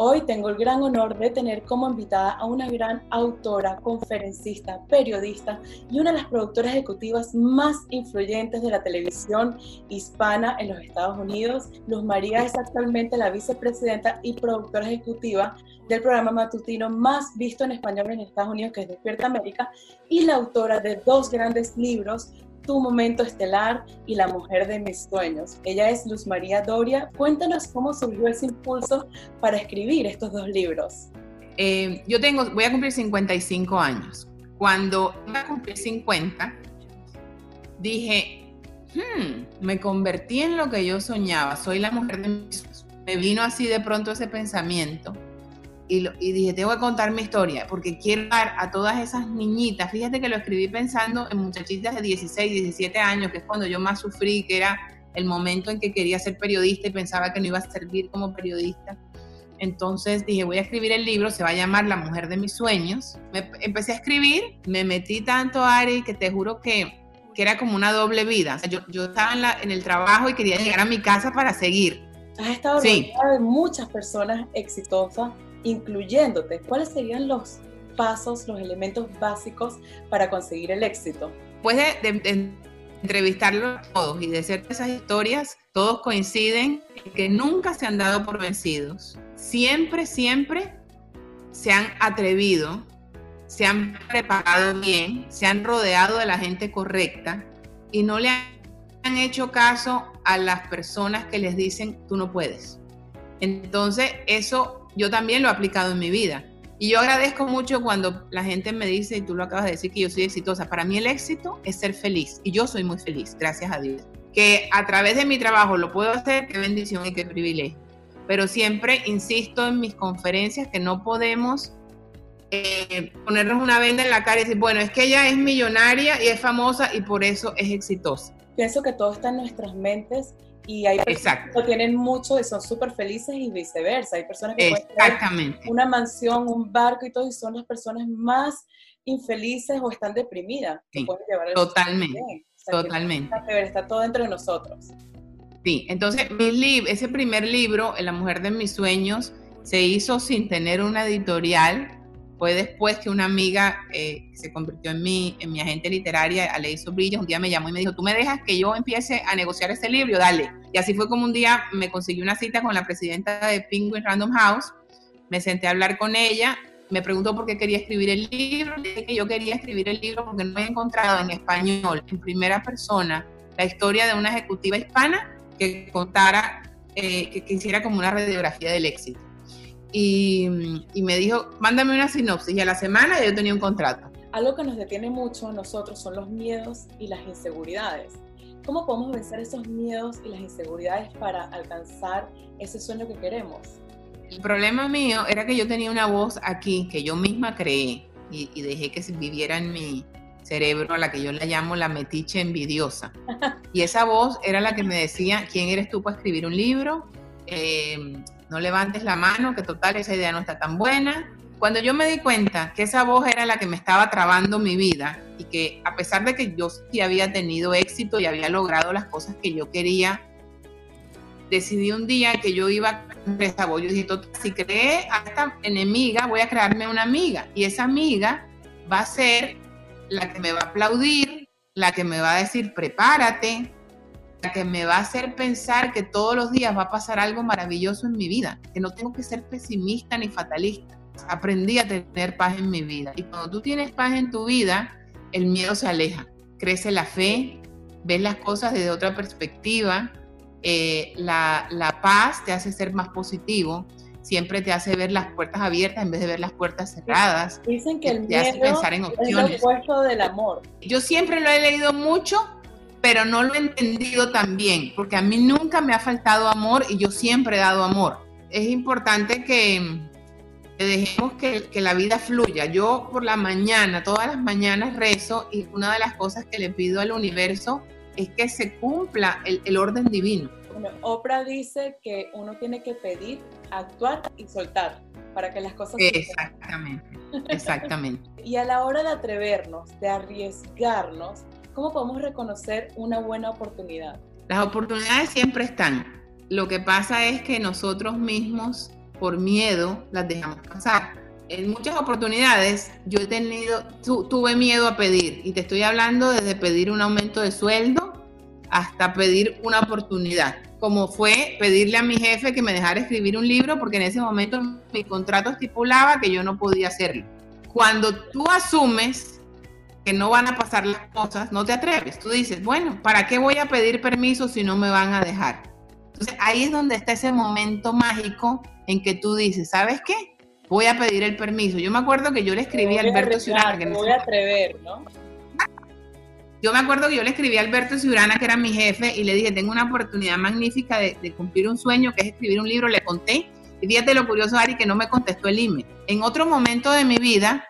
Hoy tengo el gran honor de tener como invitada a una gran autora, conferencista, periodista y una de las productoras ejecutivas más influyentes de la televisión hispana en los Estados Unidos. Luz María es actualmente la vicepresidenta y productora ejecutiva del programa matutino más visto en español en Estados Unidos, que es Despierta América, y la autora de dos grandes libros, tu momento estelar y la mujer de mis sueños. Ella es Luz María Doria. Cuéntanos cómo surgió ese impulso para escribir estos dos libros. Eh, yo tengo, voy a cumplir 55 años. Cuando iba a cumplir 50, dije, hmm, me convertí en lo que yo soñaba, soy la mujer de mis sueños. Me vino así de pronto ese pensamiento y, dije, tengo que contar mi historia, porque quiero dar a todas esas niñitas, fíjate que lo escribí pensando en muchachitas de 16, 17 años, que es cuando yo más sufrí, que era el momento en que quería ser periodista y pensaba que no iba a servir como periodista. Entonces dije, voy a escribir el libro, se va a llamar La mujer de mis sueños. Me, empecé a escribir, me metí tanto, Ari, que te juro que, que era como una doble vida. yo, yo estaba en, la, en el trabajo y quería llegar a mi casa para seguir. Has estado sí. de muchas personas exitosas incluyéndote, ¿cuáles serían los pasos, los elementos básicos para conseguir el éxito? Pues de, entrevistarlos todos y de hacer esas historias, todos coinciden en que nunca se han dado por vencidos. Siempre, siempre se han atrevido, se han preparado bien, se han rodeado de la gente correcta y no le han hecho caso a las personas que les dicen tú no puedes. Entonces, eso yo también lo he aplicado en mi vida. Y yo agradezco mucho cuando la gente me dice, y tú lo acabas de decir, que yo soy exitosa. Para mí el éxito es ser feliz. Y yo soy muy feliz, gracias a Dios. Que a través de mi trabajo lo puedo hacer, qué bendición y qué privilegio. Pero siempre insisto en mis conferencias que no podemos eh, ponernos una venda en la cara y decir, bueno, es que ella es millonaria y es famosa y por eso es exitosa. Pienso que todo está en nuestras mentes y hay personas que tienen mucho y son súper felices y viceversa. Hay personas que pueden tener una mansión, un barco y todo y son las personas más infelices o están deprimidas. totalmente, totalmente. Está todo dentro de nosotros. Sí, entonces mi ese primer libro, La mujer de mis sueños, se hizo sin tener una editorial fue después que una amiga eh, se convirtió en mi, en mi agente literaria, Alei Sobrillas, un día me llamó y me dijo, tú me dejas que yo empiece a negociar este libro, dale. Y así fue como un día me conseguí una cita con la presidenta de Penguin Random House, me senté a hablar con ella, me preguntó por qué quería escribir el libro, le dije que yo quería escribir el libro porque no he encontrado en español, en primera persona, la historia de una ejecutiva hispana que contara, eh, que, que hiciera como una radiografía del éxito y, me dijo, mándame una sinopsis y a la semana yo tenía un contrato. Algo que nos detiene mucho a nosotros son los miedos y las inseguridades. ¿Cómo podemos vencer esos miedos y las inseguridades para alcanzar ese sueño que queremos? El problema mío era que yo tenía una voz aquí que yo misma creé y, y dejé que viviera en mi cerebro, a la que yo la llamo la metiche envidiosa. Y esa voz era la que me decía, ¿quién eres tú para escribir un libro? Eh, no levantes la mano, que total esa idea no está tan buena. Cuando yo me di cuenta que esa voz era la que me estaba trabando mi vida y que a pesar de que yo sí había tenido éxito y había logrado las cosas que yo quería, decidí un día que yo iba a esa voz. Yo dije, si creé a esta enemiga, voy a crearme una amiga. Y esa amiga va a ser la que me va a aplaudir, la que me va a decir, prepárate, que me va a hacer pensar que todos los días va a pasar algo maravilloso en mi vida, que no tengo que ser pesimista ni fatalista. Aprendí a tener paz en mi vida. Y cuando tú tienes paz en tu vida, el miedo se aleja, crece la fe, ves las cosas desde otra perspectiva, eh, la, la, paz te hace ser más positivo, siempre te hace ver las puertas abiertas en vez de ver las puertas cerradas. Dicen que el miedo hace pensar en opciones. es lo opuesto del amor. Yo siempre lo he leído mucho pero no lo he entendido tan bien, porque a mí nunca me ha faltado amor y yo siempre he dado amor. Es importante que, dejemos que, que, la vida fluya. Yo por la mañana, todas las mañanas rezo y una de las cosas que le pido al universo es que se cumpla el, el orden divino. Bueno, Oprah dice que uno tiene que pedir, actuar y soltar para que las cosas Exactamente, exactamente. y a la hora de atrevernos, de arriesgarnos, ¿Cómo podemos reconocer una buena oportunidad? Las oportunidades siempre están. Lo que pasa es que nosotros mismos por miedo las dejamos pasar. En muchas oportunidades yo he tenido, tuve miedo a pedir y te estoy hablando desde pedir un aumento de sueldo hasta pedir una oportunidad, como fue pedirle a mi jefe que me dejara escribir un libro porque en ese momento mi contrato estipulaba que yo no podía hacerlo. Cuando tú asumes que no van a pasar las cosas, no te atreves. Tú dices, bueno, ¿para qué voy a pedir permiso si no me van a dejar? Entonces ahí es donde está ese momento mágico en que tú dices, ¿sabes qué? Voy a pedir el permiso. Yo me acuerdo que yo le escribí a Alberto Ciurana. Me voy a atrever, ¿no? Yo me acuerdo que yo le escribí a Alberto Ciurana, que era mi jefe, y le dije, tengo una oportunidad magnífica de, cumplir un sueño, que es escribir un libro. Le conté. Y fíjate lo curioso, Ari, que no me contestó el email. En otro momento de mi vida,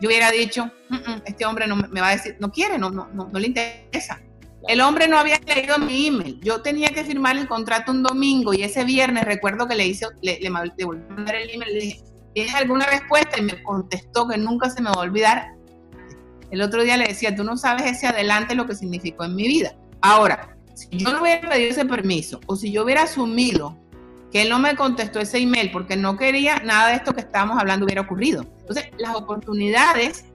yo hubiera dicho, mm, mm, este hombre no me va a decir, no quiere, no, no, no, no le interesa. El hombre no había leído mi email. Yo tenía que firmar el contrato un domingo y ese viernes recuerdo que le hice, le, le, le volví a mandar el email, le dije, ¿tienes alguna respuesta? Y me contestó que nunca se me va a olvidar. El otro día le decía, tú no sabes ese adelante lo que significó en mi vida. Ahora, si yo no hubiera pedido ese permiso o si yo hubiera asumido que él no me contestó ese email porque no quería nada de esto que estábamos hablando hubiera ocurrido. Entonces, las oportunidades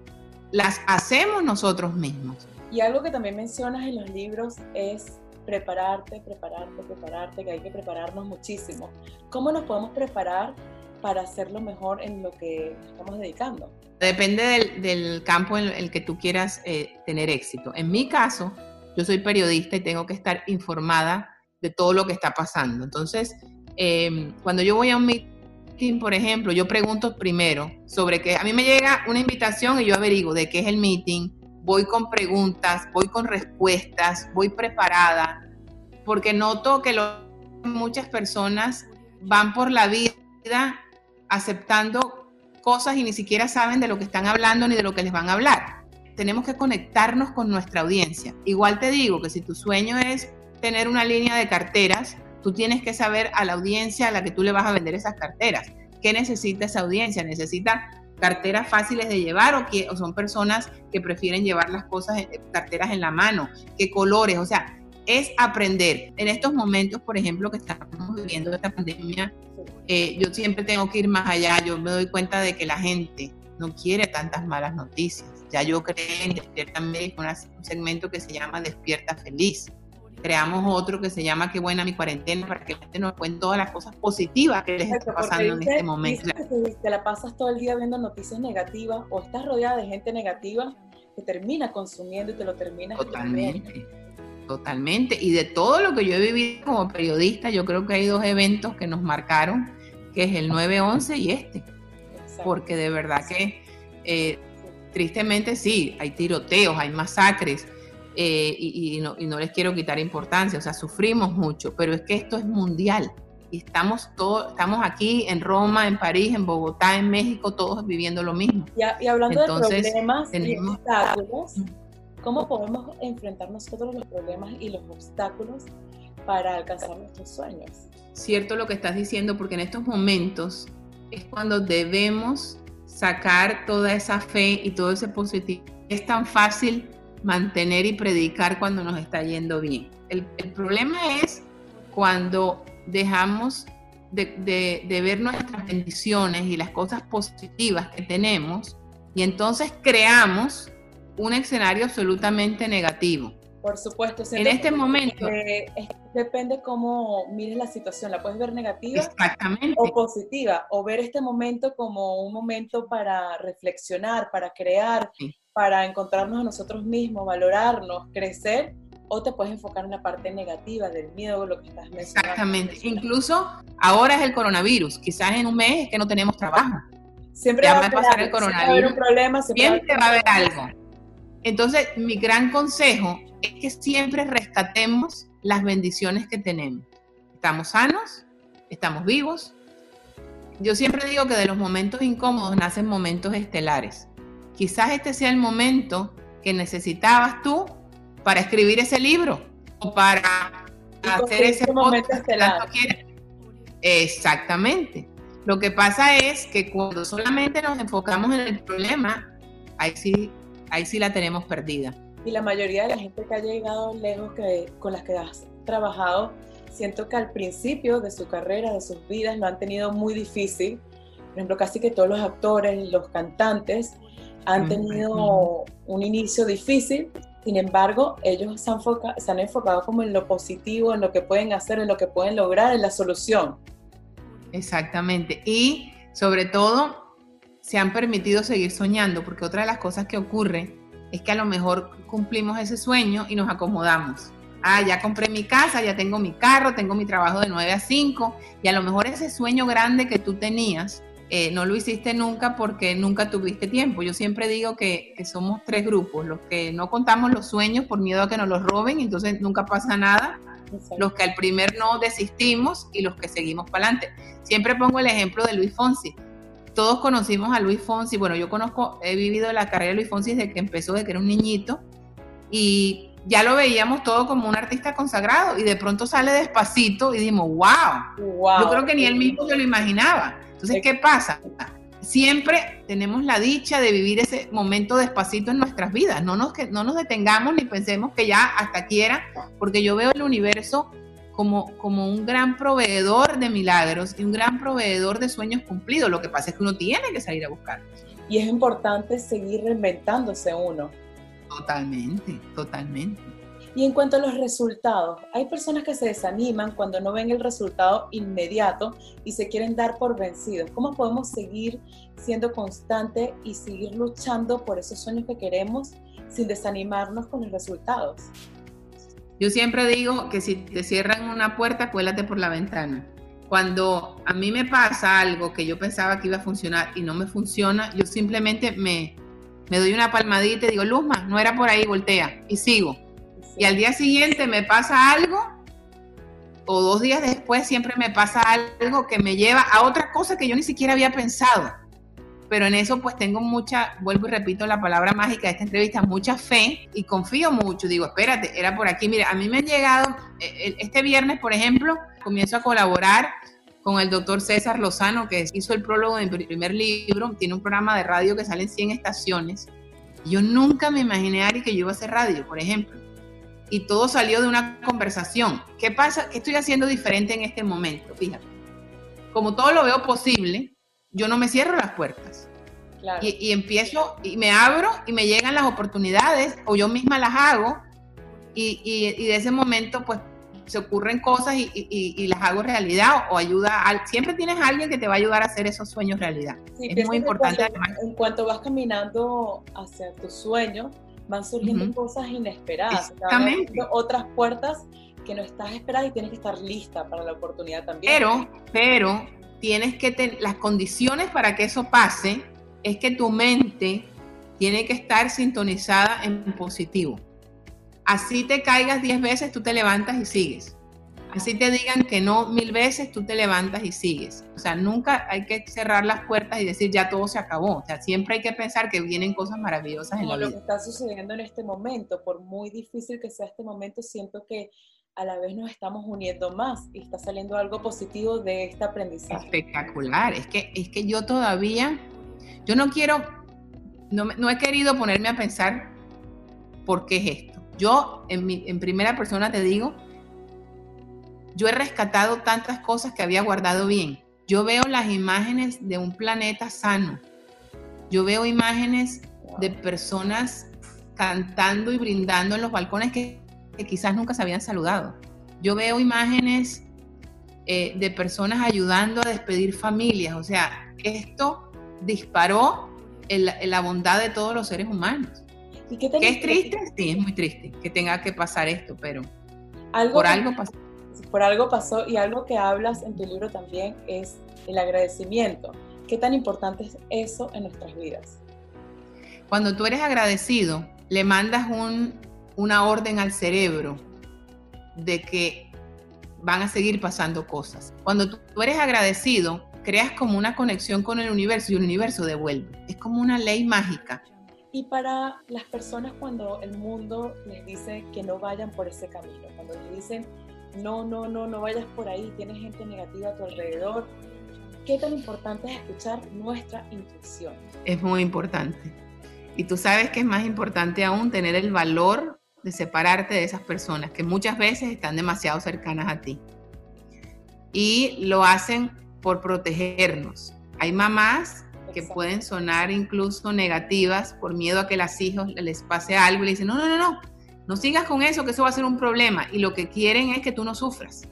las hacemos nosotros mismos. Y algo que también mencionas en los libros es prepararte, prepararte, prepararte, que hay que prepararnos muchísimo. ¿Cómo nos podemos preparar para hacerlo mejor en lo que estamos dedicando? Depende del, campo en el que tú quieras eh, tener éxito. En mi caso, yo soy periodista y tengo que estar informada de todo lo que está pasando. Entonces, em, cuando yo voy a un meeting, por ejemplo, yo pregunto primero sobre que a mí me llega una invitación y yo averiguo de qué es el meeting, voy con preguntas, voy con respuestas, voy preparada, porque noto que muchas personas van por la vida aceptando cosas y ni siquiera saben de lo que están hablando ni de lo que les van a hablar. Tenemos que conectarnos con nuestra audiencia. Igual te digo que si tu sueño es tener una línea de carteras, tú tienes que saber a la audiencia a la que tú le vas a vender esas carteras. ¿Qué necesita esa audiencia? Necesita carteras fáciles de llevar o, que, son personas que prefieren llevar las cosas, en, carteras en la mano, qué colores, o sea, es aprender. En estos momentos, por ejemplo, que estamos viviendo esta pandemia, eh, yo siempre tengo que ir más allá, yo me doy cuenta de que la gente no quiere tantas malas noticias. Ya yo creé en Despierta Médico un segmento que se llama Despierta Feliz creamos otro que se llama Qué buena mi cuarentena para que la gente nos cuente todas las cosas positivas que les está pasando en este momento. Que te la pasas todo el día viendo noticias negativas o estás rodeada de gente negativa que termina consumiendo y te lo terminas Totalmente. Totalmente. Y de todo lo que yo he vivido como periodista, yo creo que hay dos eventos que nos marcaron, que es el 9-11 y este. Porque de verdad que, eh, tristemente sí, hay tiroteos, hay masacres, eh, y, no, les quiero quitar importancia, o sea, sufrimos mucho, pero es que esto es mundial. Y estamos, todos, estamos aquí en Roma, en París, en Bogotá, en México, todos viviendo lo mismo. Y, hablando de problemas y obstáculos, ¿cómo podemos enfrentar nosotros los problemas y los obstáculos para alcanzar nuestros sueños? Cierto lo que estás diciendo, porque en estos momentos es cuando debemos sacar toda esa fe y todo ese positivo. Es tan fácil mantener y predicar cuando nos está yendo bien. El, problema es cuando dejamos de, ver nuestras bendiciones y las cosas positivas que tenemos y entonces creamos un escenario absolutamente negativo. Por supuesto. En este momento. depende cómo mires la situación. La puedes ver negativa o positiva. O ver este momento como un momento para reflexionar, para crear, para encontrarnos a nosotros mismos, valorarnos, crecer, o te puedes enfocar en la parte negativa del miedo, lo que estás mencionando. Exactamente. Incluso ahora es el coronavirus. Quizás en un mes es que no tenemos trabajo. Siempre va, a pasar el coronavirus. Siempre, va a haber algo. Entonces, mi gran consejo es que siempre rescatemos las bendiciones que tenemos. Estamos sanos, estamos vivos. Yo siempre digo que de los momentos incómodos nacen momentos estelares quizás este sea el momento que necesitabas tú para escribir ese libro o para hacer ese podcast Exactamente. Lo que pasa es que cuando solamente nos enfocamos en el problema, ahí sí, ahí sí la tenemos perdida. Y la mayoría de la gente que ha llegado lejos que, con las que has trabajado siento que al principio de su carrera, de sus vidas, lo han tenido muy difícil. Por ejemplo, casi que todos los actores, los cantantes, han tenido un inicio difícil. Sin embargo, ellos se han, se han enfocado como en lo positivo, en lo que pueden hacer, en lo que pueden lograr, en la solución. Exactamente. Y sobre todo, se han permitido seguir soñando, porque otra de las cosas que ocurre es que a lo mejor cumplimos ese sueño y nos acomodamos. Ah, ya compré mi casa, ya tengo mi carro, tengo mi trabajo de 9 a 5 y a lo mejor ese sueño grande que tú tenías eh, no lo hiciste nunca porque nunca tuviste tiempo. Yo siempre digo que, somos tres grupos, los que no contamos los sueños por miedo a que nos los roben, entonces nunca pasa nada, los que al primer no desistimos y los que seguimos para adelante. Siempre pongo el ejemplo de Luis Fonsi. Todos conocimos a Luis Fonsi, bueno, yo conozco, he vivido la carrera de Luis Fonsi desde que empezó, desde que era un niñito, y ya lo veíamos todo como un artista consagrado y de pronto sale despacito y dijimos, wow, yo creo que ni él mismo se lo imaginaba. Entonces, ¿qué pasa? Siempre tenemos la dicha de vivir ese momento despacito en nuestras vidas, no nos, no nos detengamos ni pensemos que ya hasta quiera, porque yo veo el universo como, como un gran proveedor de milagros y un gran proveedor de sueños cumplidos. Lo que pasa es que uno tiene que salir a buscar. Y es importante seguir reinventándose uno Totalmente, totalmente. Y en cuanto a los resultados, hay personas que se desaniman cuando no ven el resultado inmediato y se quieren dar por vencidos. ¿Cómo podemos seguir siendo constante y seguir luchando por esos sueños que queremos sin desanimarnos con los resultados? Yo siempre digo que si te cierran una puerta, cuélate por la ventana. Cuando a mí me pasa algo que yo pensaba que iba a funcionar y no me funciona, yo simplemente me, me doy una palmadita y digo, Luzma, no era por ahí, voltea y sigo. Y al día siguiente me pasa algo, o dos días después siempre me pasa algo que me lleva a otra cosa que yo ni siquiera había pensado. Pero en eso pues tengo mucha, vuelvo y repito la palabra mágica de esta entrevista, mucha fe y confío mucho. Digo, espérate, era por aquí. Mire, a mí me han llegado, eh, este viernes, por ejemplo, comienzo a colaborar con el doctor César Lozano, que hizo el prólogo de mi primer libro, tiene un programa de radio que sale en 100 estaciones. Yo nunca me imaginé, Ari, que yo iba a hacer radio, por ejemplo. Y todo salió de una conversación. ¿Qué pasa? ¿Qué estoy haciendo diferente en este momento? Fíjate. Como todo lo veo posible, yo no me cierro las puertas. Y, empiezo y me abro y me llegan las oportunidades o yo misma las hago y, y de ese momento pues se ocurren cosas y, las hago realidad o ayuda a, siempre tienes a alguien que te va a ayudar a hacer esos sueños realidad. es muy importante. en cuanto vas caminando hacia tu sueño, van surgiendo cosas inesperadas, otras puertas que no estás esperando y tienes que estar lista para la oportunidad también. Pero, pero tienes que tener las condiciones para que eso pase es que tu mente tiene que estar sintonizada en positivo. Así te caigas diez veces, tú te levantas y sigues. Así te digan que no mil veces, tú te levantas y sigues. O sea, nunca hay que cerrar las puertas y decir ya todo se acabó. O sea, siempre hay que pensar que vienen cosas maravillosas en la vida. Lo que está sucediendo en este momento, por muy difícil que sea este momento, siento que a la vez nos estamos uniendo más y está saliendo algo positivo de este aprendizaje. Espectacular. Es que, es que yo todavía, yo no quiero, no, no he querido ponerme a pensar por qué es esto yo, en, primera persona te digo, yo he rescatado tantas cosas que había guardado bien. Yo veo las imágenes de un planeta sano. Yo veo imágenes de personas cantando y brindando en los balcones que, quizás nunca se habían saludado. Yo veo imágenes eh, de personas ayudando a despedir familias. O sea, esto disparó la bondad de todos los seres humanos qué, es triste? Sí, es muy triste que tenga que pasar esto, pero por algo pasó. Por algo pasó y algo que hablas en tu libro también es el agradecimiento. ¿Qué tan importante es eso en nuestras vidas? Cuando tú eres agradecido, le mandas un, una orden al cerebro de que van a seguir pasando cosas. Cuando tú eres agradecido, creas como una conexión con el universo y el universo devuelve. Es como una ley mágica y para las personas cuando el mundo les dice que no vayan por ese camino, cuando les dicen, no, no, no, no vayas por ahí, tienes gente negativa a tu alrededor, ¿qué tan importante es escuchar nuestra intuición? Es muy importante. Y tú sabes que es más importante aún tener el valor de separarte de esas personas que muchas veces están demasiado cercanas a ti. y lo hacen por protegernos. Hay mamás que pueden sonar incluso negativas por miedo a que las hijos les pase algo y le dicen, no, no, no, no, no sigas con eso, que eso va a ser un problema. Y lo que quieren es que tú no sufras.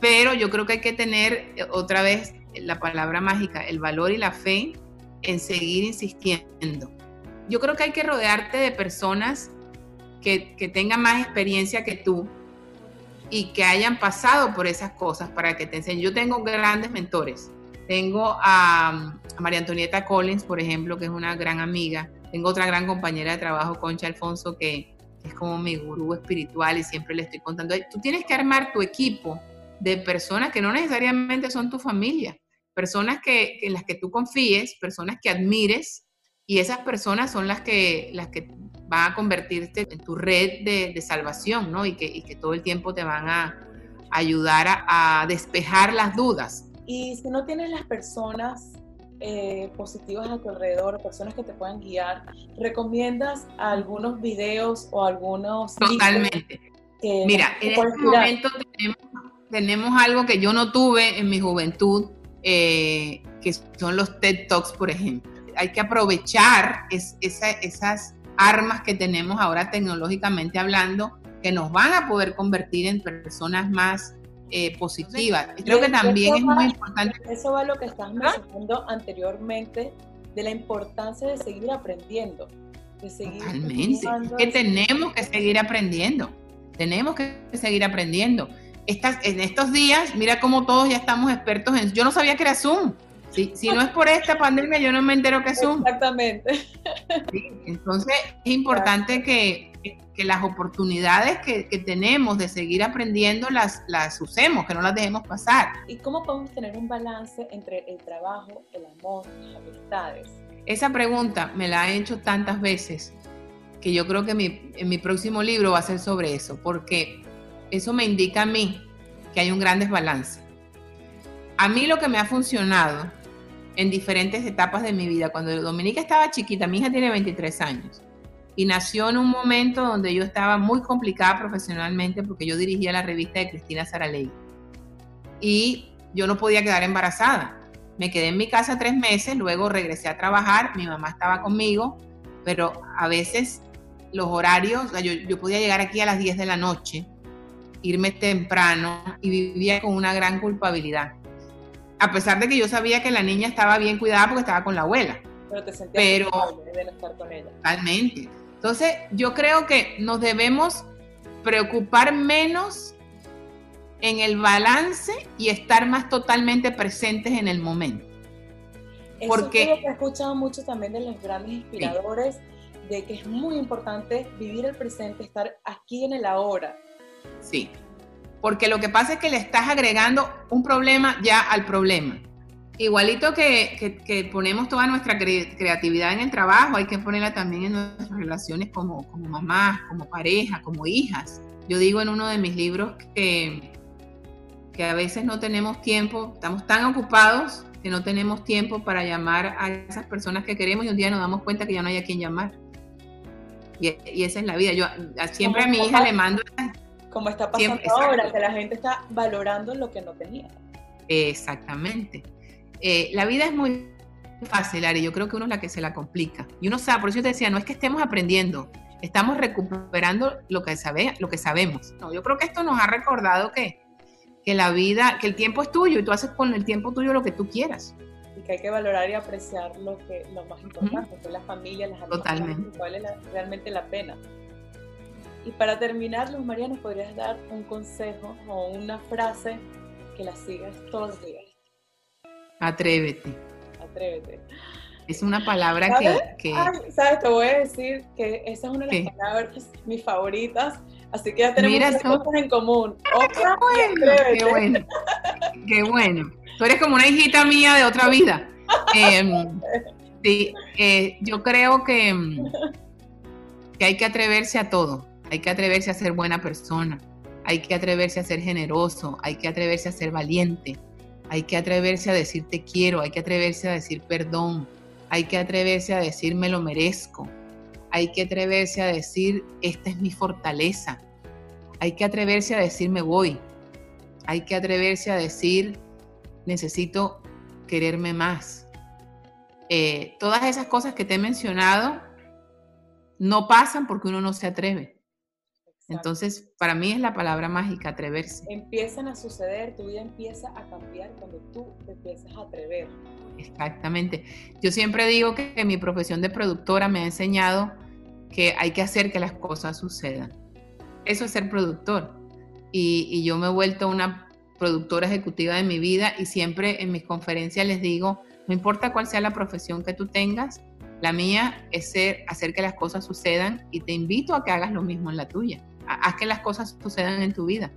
Pero yo creo que hay que tener eh, otra vez la palabra mágica, el valor y la fe en seguir insistiendo. Yo creo que hay que rodearte de personas que, tengan más experiencia que tú y que hayan pasado por esas cosas para que te enseñen. Yo tengo grandes mentores. Tengo a, María Antonieta Collins, por ejemplo, que es una gran amiga. Tengo otra gran compañera de trabajo, Concha Alfonso, que es como mi gurú espiritual y siempre le estoy contando. Tú tienes que armar tu equipo de personas que no necesariamente son tu familia, personas que, en las que tú confíes, personas que admires y esas personas son las que, las que van a convertirte en tu red de, salvación, ¿no? Y que, y que, todo el tiempo te van a ayudar a, despejar las dudas. Y si no tienes las personas eh, positivas a tu alrededor, personas que te puedan guiar, ¿recomiendas algunos videos o algunos... Totalmente. Mira, en este momento tenemos, tenemos, algo que yo no tuve en mi juventud, eh, que son los TED Talks, por ejemplo. Hay que aprovechar esas armas que tenemos ahora tecnológicamente hablando, que nos van a poder convertir en personas más eh, positivas. Creo que también es muy importante. Eso va a lo que estás mencionando anteriormente, de la importancia de seguir aprendiendo. De seguir Totalmente. que tenemos que seguir aprendiendo. Tenemos que seguir aprendiendo. Estas, en estos días, mira cómo todos ya estamos expertos en... Yo no sabía que era Zoom. Si, si no es por esta pandemia, yo no me entero que es Zoom. Exactamente. entonces, es importante que, que las oportunidades que, tenemos de seguir aprendiendo las, las usemos, que no las dejemos pasar. ¿Y cómo podemos tener un balance entre el trabajo, el amor, las amistades? Esa pregunta me la he hecho tantas veces que yo creo que mi, en mi próximo libro va a ser sobre eso, porque eso me indica a mí que hay un gran desbalance. A mí lo que me ha funcionado en diferentes etapas de mi vida, cuando Dominica estaba chiquita, mi hija tiene 23 años, y nació en un momento donde yo estaba muy complicada profesionalmente porque yo dirigía la revista de Cristina Saraley. Y yo no podía quedar embarazada. Me quedé en mi casa tres meses, luego regresé a trabajar, mi mamá estaba conmigo, pero a veces los horarios, yo, podía llegar aquí a las 10 de la noche, irme temprano y vivía con una gran culpabilidad. A pesar de que yo sabía que la niña estaba bien cuidada porque estaba con la abuela. Pero te sentías pero, de estar con ella. Totalmente. Entonces, yo creo que nos debemos preocupar menos en el balance y estar más totalmente presentes en el momento. Eso Porque es lo que he escuchado mucho también de los grandes inspiradores, de que es muy importante vivir el presente, estar aquí en el ahora. Sí, porque lo que pasa es que le estás agregando un problema ya al problema. Igualito que, ponemos toda nuestra creatividad en el trabajo, hay que ponerla también en nuestras relaciones como, como mamás, como pareja, como hijas. Yo digo en uno de mis libros que, que a veces no tenemos tiempo, estamos tan ocupados que no tenemos tiempo para llamar a esas personas que queremos y un día nos damos cuenta que ya no hay a quien llamar. Y, y esa es la vida. Yo siempre a mi hija le mando... Como está pasando ahora, que la gente está valorando lo que no tenía. Exactamente. Eh, la vida es muy fácil, Ari, yo creo que uno es la que se la complica. Y uno sabe, por eso yo te decía, no es que estemos aprendiendo, estamos recuperando lo que, sabe, lo que sabemos. No, yo creo que esto nos ha recordado que, que la vida, que el tiempo es tuyo y tú haces con el tiempo tuyo lo que tú quieras. Y que hay que valorar y apreciar lo, que, lo más importante, que es la familia, las amistades, que vale realmente la pena. Y para terminar, Luz María, ¿nos podrías dar un consejo o una frase que la sigas todos los días? Atrévete. Atrévete. Es una palabra que, ¿Sabes? Te voy a decir que esa es una de las palabras mis favoritas. Así que ya tenemos cosas en común. Otra, qué, bueno, qué bueno, Tú eres como una hijita mía de otra vida. Em, sí, eh, yo creo que, que hay que atreverse a todo. Hay que atreverse a ser buena persona. Hay que atreverse a ser generoso. Hay que atreverse a ser valiente hay que atreverse a decir te quiero, hay que atreverse a decir perdón, hay que atreverse a decir me lo merezco, hay que atreverse a decir esta es mi fortaleza, hay que atreverse a decir me voy. Hay que atreverse a decir, necesito quererme más. Eh, todas esas cosas que te he mencionado no pasan porque uno no se atreve. Entonces, para mí es la palabra mágica, atreverse. Empiezan a suceder, tu vida empieza a cambiar cuando tú te empiezas a atrever. Exactamente. Yo siempre digo que mi profesión de productora me ha enseñado que hay que hacer que las cosas sucedan. Eso es ser productor. Y, yo me he vuelto una productora ejecutiva de mi vida y siempre en mis conferencias les digo, no importa cuál sea la profesión que tú tengas, la mía es ser, hacer que las cosas sucedan y te invito a que hagas lo mismo en la tuya. Haz que las cosas sucedan en tu vida.